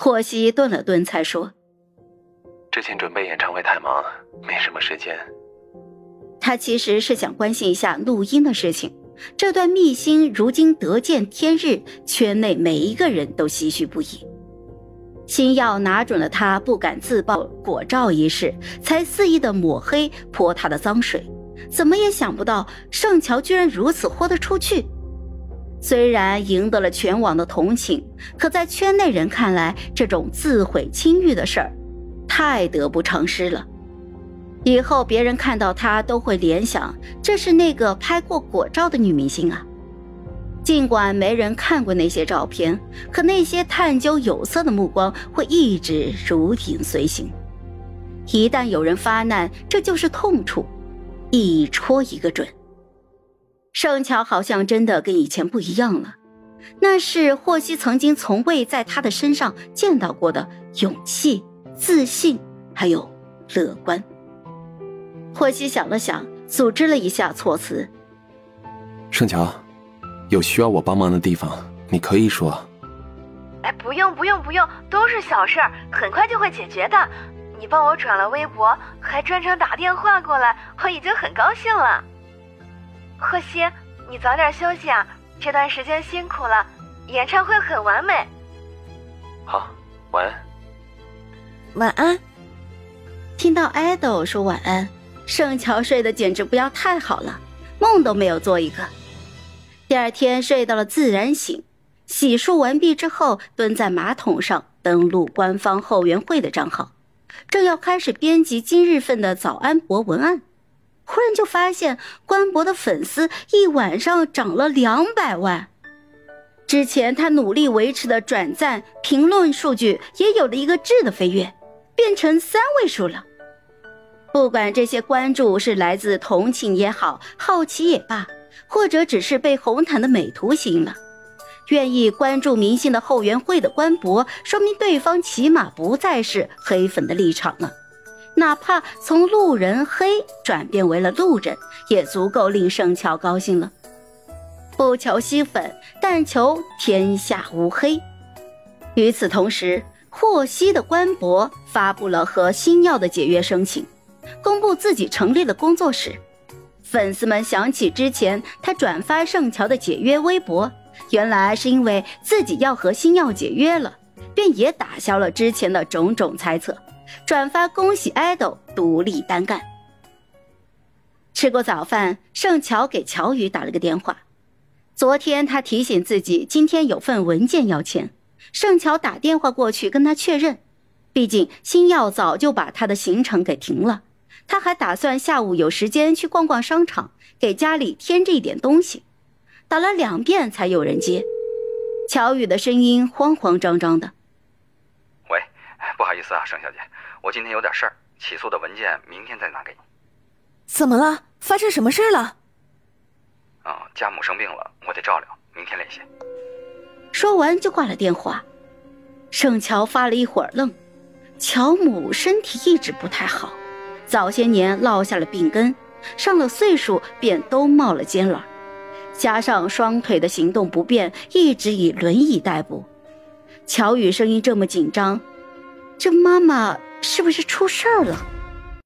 霍希顿了顿，才说：“之前准备演唱会太忙，没什么时间。”他其实是想关心一下录音的事情。这段秘辛如今得见天日，圈内每一个人都唏嘘不已。星耀拿准了他不敢自曝果照一事，才肆意的抹黑泼他的脏水。怎么也想不到盛乔居然如此豁得出去。虽然赢得了全网的同情，可在圈内人看来，这种自毁清誉的事儿，太得不偿失了。以后别人看到他都会联想，这是那个拍过果照的女明星啊。尽管没人看过那些照片，可那些探究有色的目光会一直如影随形。一旦有人发难，这就是痛处，一戳一个准。盛乔好像真的跟以前不一样了，那是霍希曾经从未在他的身上见到过的勇气、自信，还有乐观。霍希想了想，组织了一下措辞：“盛乔。”有需要我帮忙的地方，你可以说。哎，不用不用不用，都是小事儿，很快就会解决的。你帮我转了微博，还专程打电话过来，我已经很高兴了。贺西，你早点休息啊，这段时间辛苦了。演唱会很完美。好，晚安。晚安。听到爱豆说晚安，盛乔睡得简直不要太好了，梦都没有做一个。第二天睡到了自然醒，洗漱完毕之后，蹲在马桶上登录官方后援会的账号，正要开始编辑今日份的早安博文案，忽然就发现官博的粉丝一晚上涨了两百万，之前他努力维持的转赞、评论数据也有了一个质的飞跃，变成三位数了。不管这些关注是来自同情也好，好奇也罢。或者只是被红毯的美图吸引了，愿意关注明星的后援会的官博，说明对方起码不再是黑粉的立场了。哪怕从路人黑转变为了路人，也足够令盛乔高兴了。不求吸粉，但求天下无黑。与此同时，霍希的官博发布了和星耀的解约申请，公布自己成立了工作室。粉丝们想起之前他转发盛乔的解约微博，原来是因为自己要和星耀解约了，便也打消了之前的种种猜测，转发恭喜爱豆独立单干。吃过早饭，盛乔给乔宇打了个电话。昨天他提醒自己今天有份文件要签，盛乔打电话过去跟他确认，毕竟星耀早就把他的行程给停了。他还打算下午有时间去逛逛商场，给家里添置一点东西。打了两遍才有人接，乔宇的声音慌慌张张的：“喂，不好意思啊，盛小姐，我今天有点事儿，起诉的文件明天再拿给你。”“怎么了？发生什么事了？”“嗯，家母生病了，我得照料，明天联系。”说完就挂了电话。盛乔发了一会儿愣，乔母身体一直不太好。早些年落下了病根，上了岁数便都冒了尖了，加上双腿的行动不便，一直以轮椅代步。乔宇声音这么紧张，这妈妈是不是出事儿了？